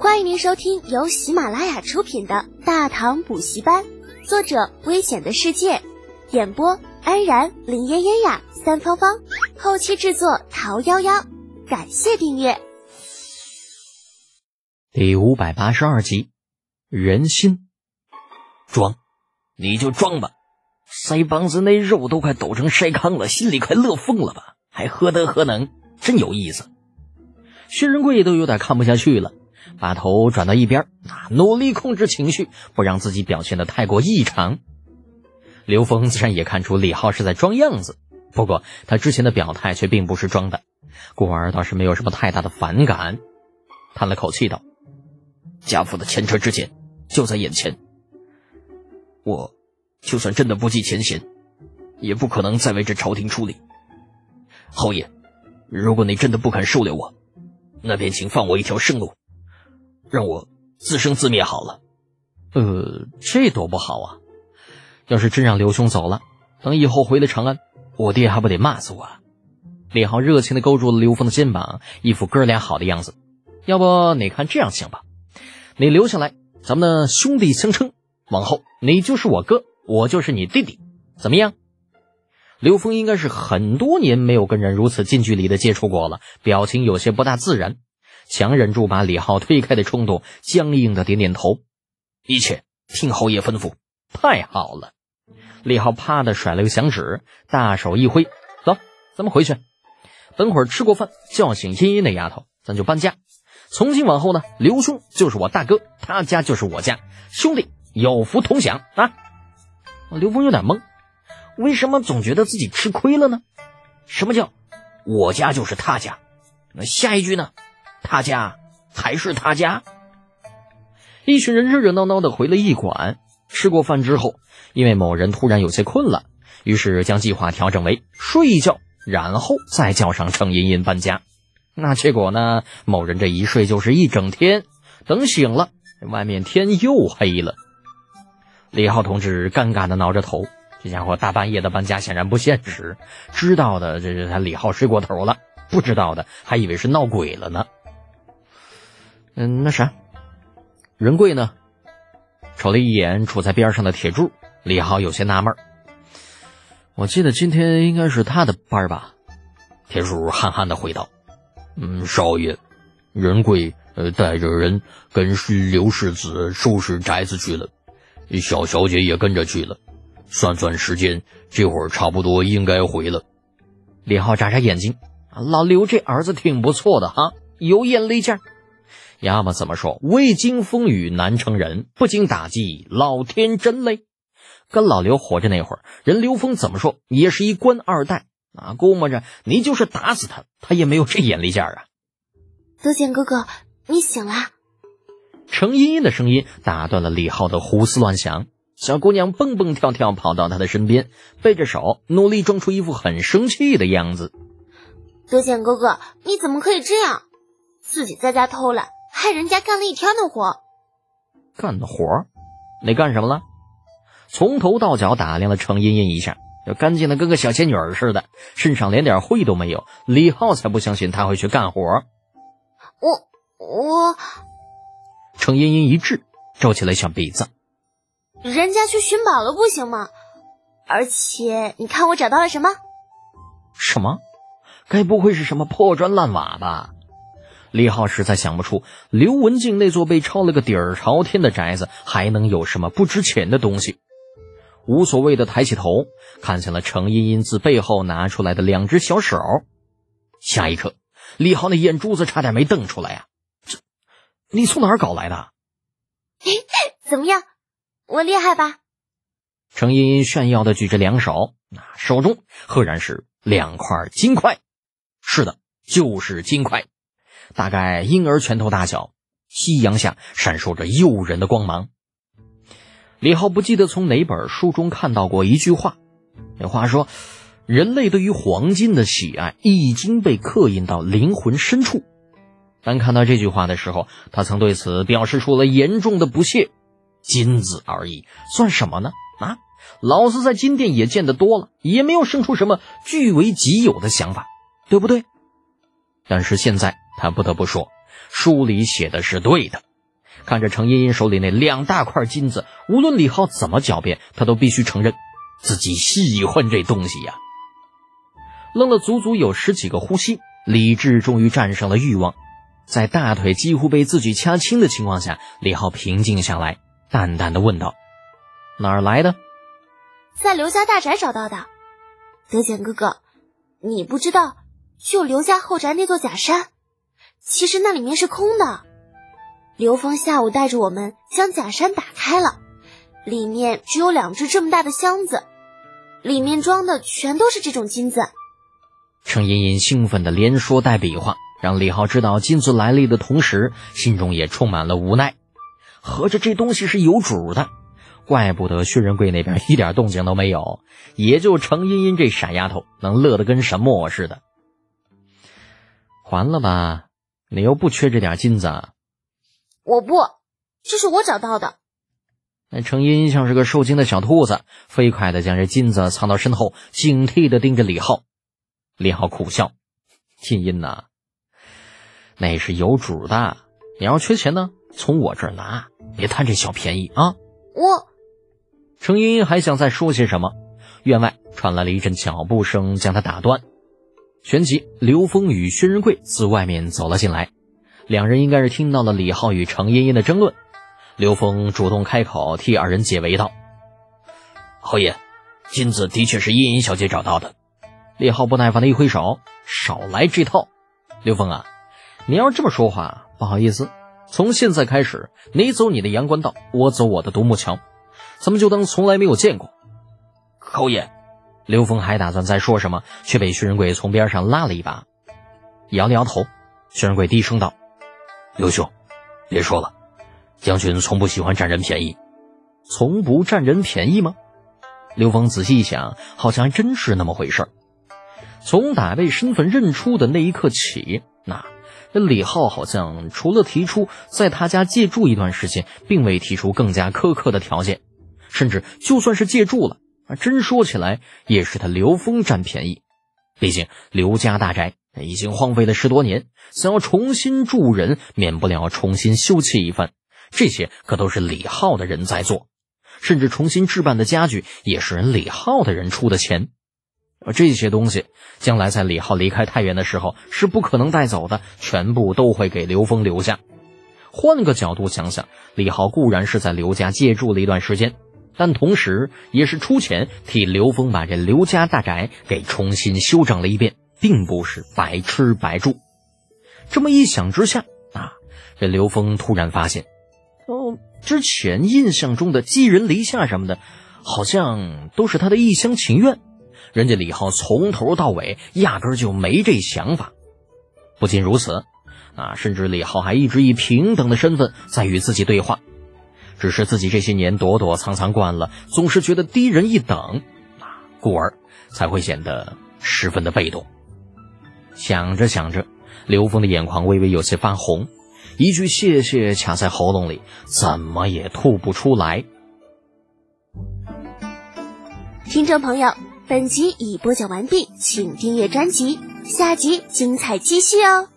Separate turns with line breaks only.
欢迎您收听由喜马拉雅出品的《大唐补习班》，作者：危险的世界，演播：安然、林嫣嫣呀、三芳芳，后期制作：桃夭夭。感谢订阅。
第五百八十二集，人心装，你就装吧，腮帮子那肉都快抖成筛糠了，心里快乐疯了吧？还何德何能？真有意思。薛仁贵都有点看不下去了，把头转到一边，啊，努力控制情绪，不让自己表现的太过异常。刘峰自然也看出李浩是在装样子，不过他之前的表态却并不是装的，故而倒是没有什么太大的反感，叹了口气道。家父的前车之鉴就在眼前，我就算真的不计前嫌，也不可能再为这朝廷出力。侯爷，如果你真的不肯收留我，那便请放我一条生路，让我自生自灭好了。呃，这多不好啊！要是真让刘兄走了，等以后回了长安，我爹还不得骂死我？李浩热情的勾住了刘峰的肩膀，一副哥俩好的样子。要不你看这样行吧？你留下来，咱们兄弟相称，往后你就是我哥，我就是你弟弟，怎么样？刘峰应该是很多年没有跟人如此近距离的接触过了，表情有些不大自然，强忍住把李浩推开的冲动，僵硬的点点头，一切听侯爷吩咐。太好了！李浩啪的甩了个响指，大手一挥，走，咱们回去。等会儿吃过饭，叫醒茵茵那丫头，咱就搬家。从今往后呢，刘兄就是我大哥，他家就是我家，兄弟有福同享啊！刘峰有点懵，为什么总觉得自己吃亏了呢？什么叫我家就是他家？那下一句呢？他家还是他家？一群人热热闹闹的回了驿馆，吃过饭之后，因为某人突然有些困了，于是将计划调整为睡一觉，然后再叫上程茵茵搬家。那结果呢？某人这一睡就是一整天，等醒了，外面天又黑了。李浩同志尴尬的挠着头，这家伙大半夜的搬家显然不现实。知道的，这是他李浩睡过头了；不知道的，还以为是闹鬼了呢。嗯，那啥，仁贵呢？瞅了一眼杵在边上的铁柱，李浩有些纳闷我记得今天应该是他的班吧？铁柱憨憨的回道。嗯，少爷，仁贵呃带着人跟刘世子收拾宅子去了，小小姐也跟着去了。算算时间，这会儿差不多应该回了。李浩眨眨眼睛，老刘这儿子挺不错的哈，有眼力劲儿。要么怎么说，未经风雨难成人，不经打击老天真嘞。跟老刘活着那会儿，人刘峰怎么说也是一官二代。啊，估摸着你就是打死他，他也没有这眼力见儿啊！
德简哥哥，你醒了。
程茵茵的声音打断了李浩的胡思乱想。小姑娘蹦蹦跳跳跑到他的身边，背着手，努力装出一副很生气的样子。
德简哥哥，你怎么可以这样？自己在家偷懒，害人家干了一天的活。
干的活？你干什么了？从头到脚打量了程茵茵一下。就干净的跟个小仙女儿似的，身上连点灰都没有。李浩才不相信他会去干活。
我我，
程茵茵一滞，皱起了小鼻子。
人家去寻宝了，不行吗？而且你看我找到了什么？
什么？该不会是什么破砖烂瓦吧？李浩实在想不出刘文静那座被抄了个底儿朝天的宅子还能有什么不值钱的东西。无所谓的抬起头，看向了程茵茵自背后拿出来的两只小手。下一刻，李浩那眼珠子差点没瞪出来呀！这，你从哪儿搞来的？
怎么样，我厉害吧？
程茵茵炫耀的举着两手，那手中赫然是两块金块。是的，就是金块，大概婴儿拳头大小，夕阳下闪烁着诱人的光芒。李浩不记得从哪本书中看到过一句话，那话说，人类对于黄金的喜爱已经被刻印到灵魂深处。当看到这句话的时候，他曾对此表示出了严重的不屑。金子而已，算什么呢？啊，老子在金店也见得多了，也没有生出什么据为己有的想法，对不对？但是现在他不得不说，书里写的是对的。看着程茵茵手里那两大块金子，无论李浩怎么狡辩，他都必须承认自己喜欢这东西呀。愣了足足有十几个呼吸，理智终于战胜了欲望。在大腿几乎被自己掐青的情况下，李浩平静下来，淡淡的问道：“哪儿来的？”“
在刘家大宅找到的。”“德简哥哥，你不知道，就刘家后宅那座假山，其实那里面是空的。刘峰下午带着我们将假山打开了，里面只有两只这么大的箱子，里面装的全都是这种金子。”
程茵茵兴奋的连说带比划。让李浩知道金子来历的同时，心中也充满了无奈。合着这东西是有主的，怪不得薛仁贵那边一点动静都没有，也就程茵茵这傻丫头能乐得跟什么似的。还了吧，你又不缺这点金子。
我不，这是我找到的。
那程茵茵像是个受惊的小兔子，飞快的将这金子藏到身后，警惕的盯着李浩。李浩苦笑：“金茵呐。”那是有主的，你要缺钱呢，从我这儿拿，别贪这小便宜啊！
我，
程茵茵还想再说些什么，院外传来了一阵脚步声，将他打断。旋即，刘峰与薛仁贵自外面走了进来，两人应该是听到了李浩与程茵茵的争论。刘峰主动开口替二人解围道：“侯爷，金子的确是茵茵小姐找到的。”李浩不耐烦的一挥手：“少来这套，刘峰啊！”你要是这么说话，不好意思，从现在开始，你走你的阳关道，我走我的独木桥，咱们就当从来没有见过。侯爷，刘峰还打算再说什么，却被薛仁贵从边上拉了一把，摇了摇头。薛仁贵低声道：“刘兄，别说了，将军从不喜欢占人便宜，从不占人便宜吗？”刘峰仔细一想，好像还真是那么回事儿。从打被身份认出的那一刻起，那。这李浩好像除了提出在他家借住一段时间，并未提出更加苛刻的条件，甚至就算是借住了，啊，真说起来也是他刘峰占便宜。毕竟刘家大宅已经荒废了十多年，想要重新住人，免不了重新修葺一番，这些可都是李浩的人在做，甚至重新置办的家具也是人李浩的人出的钱。而这些东西，将来在李浩离开太原的时候是不可能带走的，全部都会给刘峰留下。换个角度想想，李浩固然是在刘家借住了一段时间，但同时也是出钱替刘峰把这刘家大宅给重新修整了一遍，并不是白吃白住。这么一想之下，啊，这刘峰突然发现，哦，之前印象中的寄人篱下什么的，好像都是他的一厢情愿。人家李浩从头到尾压根就没这想法。不仅如此，啊，甚至李浩还一直以平等的身份在与自己对话。只是自己这些年躲躲藏藏惯了，总是觉得低人一等，啊，故而才会显得十分的被动。想着想着，刘峰的眼眶微微有些发红，一句谢谢卡在喉咙里，怎么也吐不出来。
听众朋友。本集已播讲完毕，请订阅专辑，下集精彩继续哦。